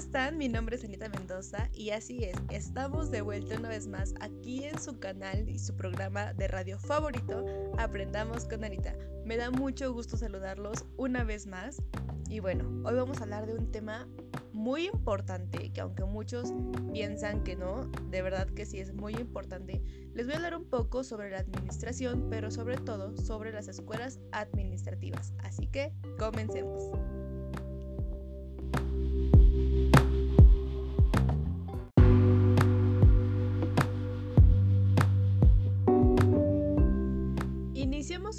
están? Mi nombre es Anita Mendoza y así es, estamos de vuelta una vez más aquí en su canal y su programa de radio favorito, Aprendamos con Anita. Me da mucho gusto saludarlos una vez más y bueno, hoy vamos a hablar de un tema muy importante que aunque muchos piensan que no, de verdad que sí es muy importante. Les voy a hablar un poco sobre la administración, pero sobre todo sobre las escuelas administrativas. Así que comencemos.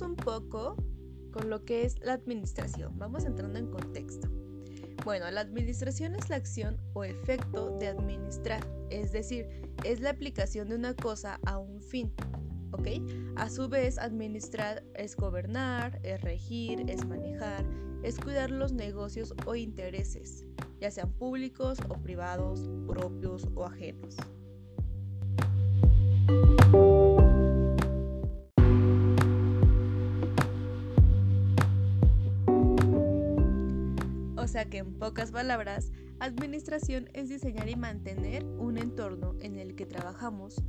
Un poco con lo que es la administración. Vamos entrando en contexto. Bueno, la administración es la acción o efecto de administrar, es decir, es la aplicación de una cosa a un fin. ¿Ok? A su vez, administrar es gobernar, es regir, es manejar, es cuidar los negocios o intereses, ya sean públicos o privados, propios o ajenos. Sea que en pocas palabras, administración es diseñar y mantener un entorno en el que trabajamos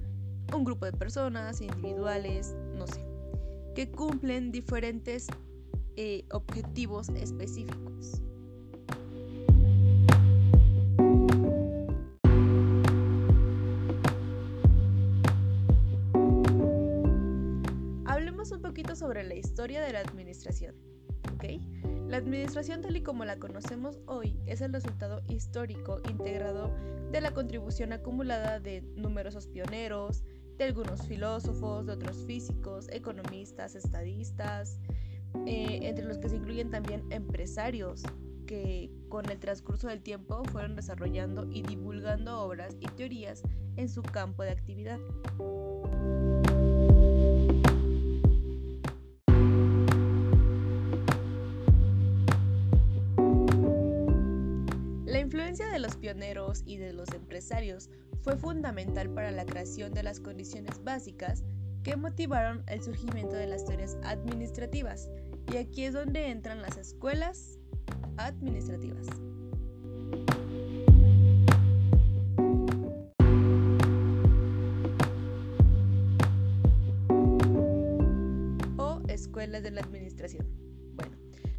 un grupo de personas, individuales, no sé, que cumplen diferentes eh, objetivos específicos. Hablemos un poquito sobre la historia de la administración, ¿ok? La administración tal y como la conocemos hoy es el resultado histórico integrado de la contribución acumulada de numerosos pioneros, de algunos filósofos, de otros físicos, economistas, estadistas, eh, entre los que se incluyen también empresarios que con el transcurso del tiempo fueron desarrollando y divulgando obras y teorías en su campo de actividad. Influencia de los pioneros y de los empresarios fue fundamental para la creación de las condiciones básicas que motivaron el surgimiento de las teorías administrativas, y aquí es donde entran las escuelas administrativas. o escuelas de la administración.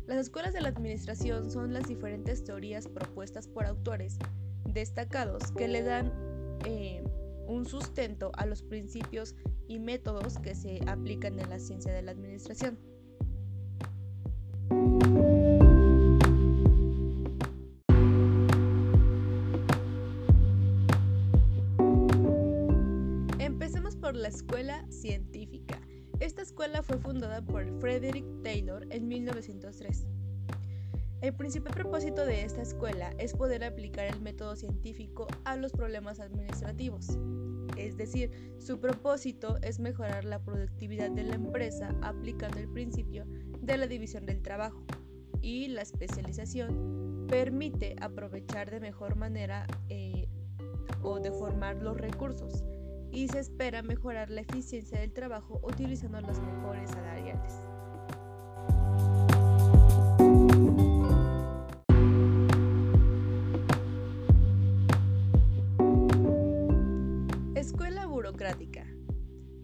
Las escuelas de la administración son las diferentes teorías propuestas por autores destacados que le dan eh, un sustento a los principios y métodos que se aplican en la ciencia de la administración. Empecemos por la escuela científica. Escuela fue fundada por Frederick Taylor en 1903. El principal propósito de esta escuela es poder aplicar el método científico a los problemas administrativos. Es decir, su propósito es mejorar la productividad de la empresa aplicando el principio de la división del trabajo y la especialización permite aprovechar de mejor manera eh, o deformar los recursos y se espera mejorar la eficiencia del trabajo utilizando los mejores salariales. Escuela burocrática.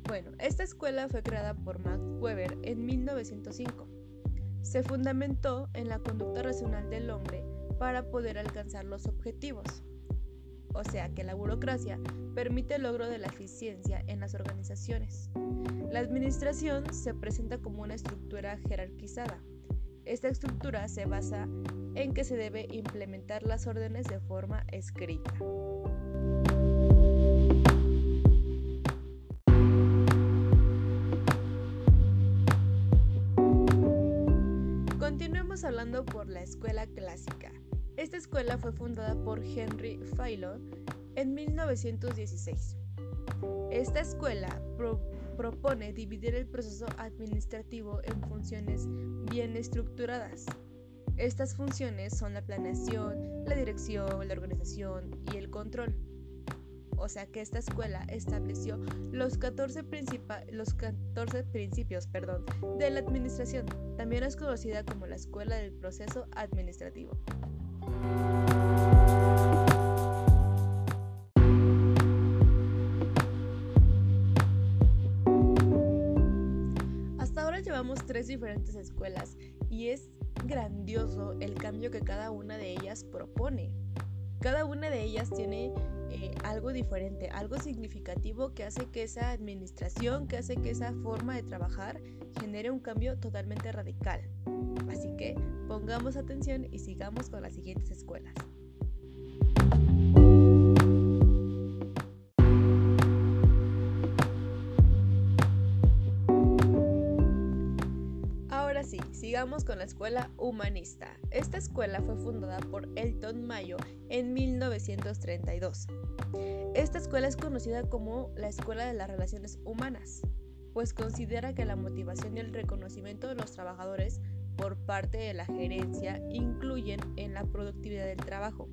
Bueno, esta escuela fue creada por Max Weber en 1905. Se fundamentó en la conducta racional del hombre para poder alcanzar los objetivos o sea que la burocracia permite el logro de la eficiencia en las organizaciones. La administración se presenta como una estructura jerarquizada. Esta estructura se basa en que se debe implementar las órdenes de forma escrita. Continuemos hablando por la escuela clásica. Esta escuela fue fundada por Henry Philo en 1916. Esta escuela propone dividir el proceso administrativo en funciones bien estructuradas. Estas funciones son la planeación, la dirección, la organización y el control. O sea que esta escuela estableció los 14, los 14 principios perdón, de la administración. También es conocida como la escuela del proceso administrativo. Hasta ahora llevamos tres diferentes escuelas y es grandioso el cambio que cada una de ellas propone. Cada una de ellas tiene eh, algo diferente, algo significativo que hace que esa administración, que hace que esa forma de trabajar genere un cambio totalmente radical. Así que pongamos atención y sigamos con las siguientes escuelas. Sigamos con la escuela humanista. Esta escuela fue fundada por Elton Mayo en 1932. Esta escuela es conocida como la Escuela de las Relaciones Humanas, pues considera que la motivación y el reconocimiento de los trabajadores por parte de la gerencia incluyen en la productividad del trabajo.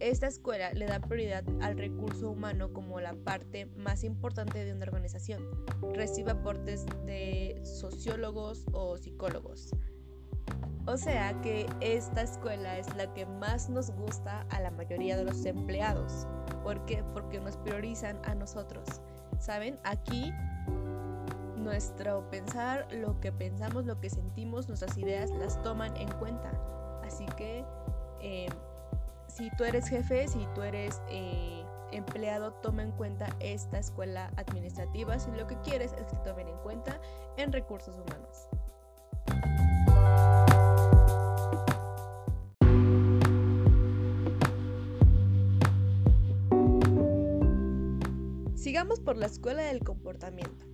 Esta escuela le da prioridad al recurso humano como la parte más importante de una organización. Recibe aportes de sociólogos o psicólogos. O sea que esta escuela es la que más nos gusta a la mayoría de los empleados. ¿Por qué? Porque nos priorizan a nosotros. ¿Saben? Aquí nuestro pensar, lo que pensamos, lo que sentimos, nuestras ideas las toman en cuenta. Así que eh, si tú eres jefe, si tú eres eh, empleado, toma en cuenta esta escuela administrativa si lo que quieres es que te tomen en cuenta en recursos humanos. Sigamos por la escuela del comportamiento.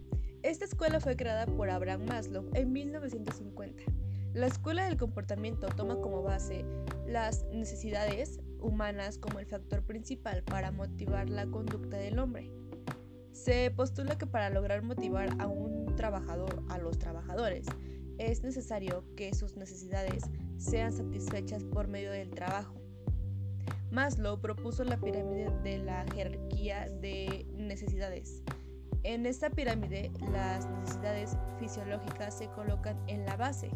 Esta escuela fue creada por Abraham Maslow en 1950. La escuela del comportamiento toma como base las necesidades, humanas como el factor principal para motivar la conducta del hombre. Se postula que para lograr motivar a un trabajador, a los trabajadores, es necesario que sus necesidades sean satisfechas por medio del trabajo. Maslow propuso la pirámide de la jerarquía de necesidades. En esta pirámide, las necesidades fisiológicas se colocan en la base.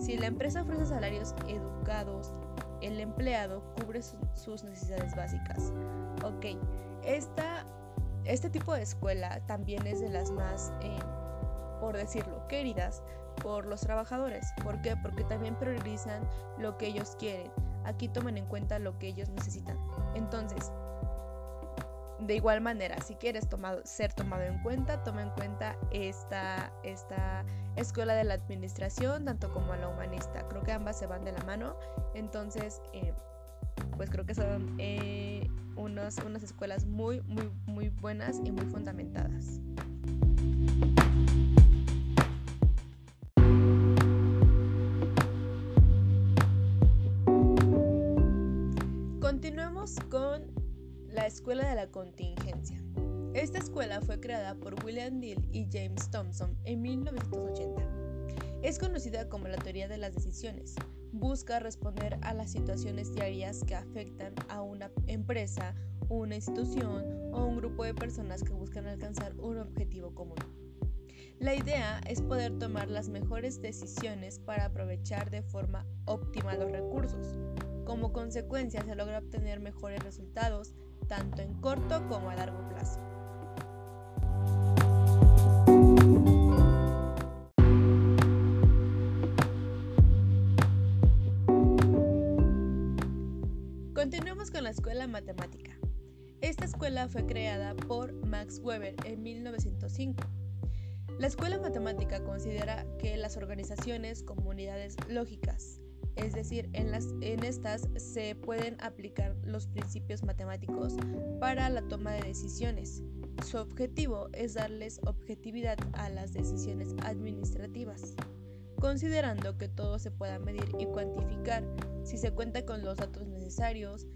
Si la empresa ofrece salarios educados el empleado cubre sus necesidades básicas. Ok, esta, este tipo de escuela también es de las más, eh, por decirlo, queridas por los trabajadores. ¿Por qué? Porque también priorizan lo que ellos quieren. Aquí toman en cuenta lo que ellos necesitan. Entonces, de igual manera, si quieres ser tomado en cuenta, toma en cuenta esta, esta escuela de la administración, tanto como la humanista. Que ambas se van de la mano. Entonces, eh, pues creo que son eh, unas escuelas muy, muy, muy buenas y muy fundamentadas. Continuemos con la Escuela de la Contingencia. Esta escuela fue creada por William Deal y James Thompson en 1980. Es conocida como la teoría de las decisiones. Busca responder a las situaciones diarias que afectan a una empresa, una institución o un grupo de personas que buscan alcanzar un objetivo común. La idea es poder tomar las mejores decisiones para aprovechar de forma óptima los recursos. Como consecuencia se logra obtener mejores resultados tanto en corto como a largo plazo. Continuemos con la escuela matemática. Esta escuela fue creada por Max Weber en 1905. La escuela matemática considera que las organizaciones, comunidades lógicas, es decir, en, las, en estas se pueden aplicar los principios matemáticos para la toma de decisiones. Su objetivo es darles objetividad a las decisiones administrativas, considerando que todo se pueda medir y cuantificar si se cuenta con los datos necesarios,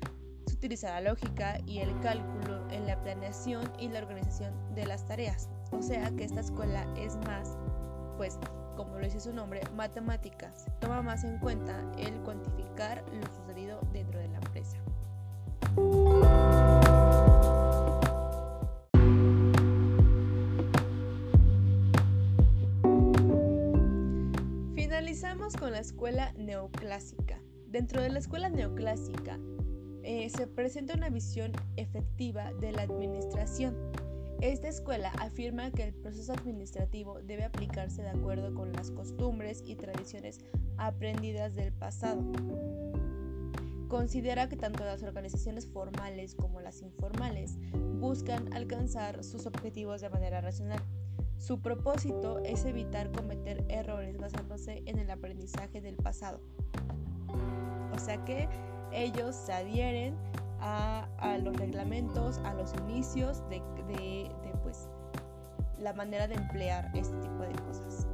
se utiliza la lógica y el cálculo en la planeación y la organización de las tareas. O sea que esta escuela es más, pues, como lo dice su nombre, matemáticas. Toma más en cuenta el cuantificar lo sucedido dentro de la empresa. Finalizamos con la escuela neoclásica. Dentro de la escuela neoclásica eh, se presenta una visión efectiva de la administración Esta escuela afirma que el proceso administrativo debe aplicarse de acuerdo con las costumbres y tradiciones aprendidas del pasado. Considera que tanto las organizaciones formales como las informales buscan alcanzar sus objetivos de manera racional. Su propósito es evitar cometer errores basándose en el aprendizaje del pasado. O sea que ellos se adhieren a, los reglamentos, a los inicios de, pues, la manera de emplear este tipo de cosas.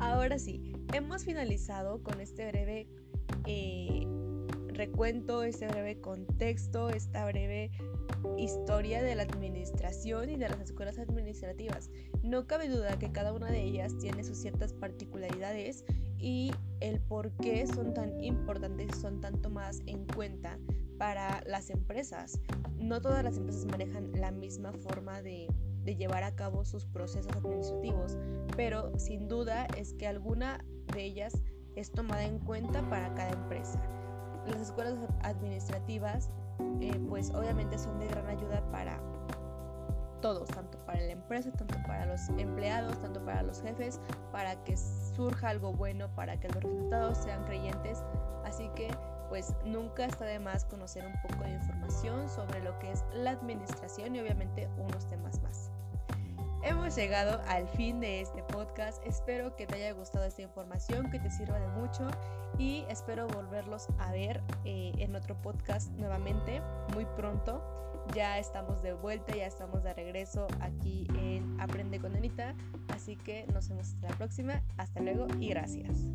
Ahora sí, hemos finalizado con este breve eh, recuento, este breve contexto, esta breve historia de la administración y de las escuelas administrativas. No cabe duda que cada una de ellas tiene sus ciertas particularidades y el por qué son tan importantes y son tan tomadas en cuenta para las empresas. No todas las empresas manejan la misma forma de, de llevar a cabo sus procesos administrativos, pero sin duda es que alguna de ellas es tomada en cuenta para cada empresa. Las escuelas administrativas eh, pues obviamente son de gran ayuda para todos, tanto para la empresa, tanto para los empleados, tanto para los jefes, para que surja algo bueno, para que los resultados sean creyentes. Así que pues nunca está de más conocer un poco de información sobre lo que es la administración y obviamente unos temas más. Hemos llegado al fin de este podcast. Espero que te haya gustado esta información, que te sirva de mucho y espero volverlos a ver eh, en otro podcast nuevamente muy pronto. Ya estamos de vuelta, ya estamos de regreso aquí en Aprende con Anita. Así que nos vemos hasta la próxima. Hasta luego y gracias.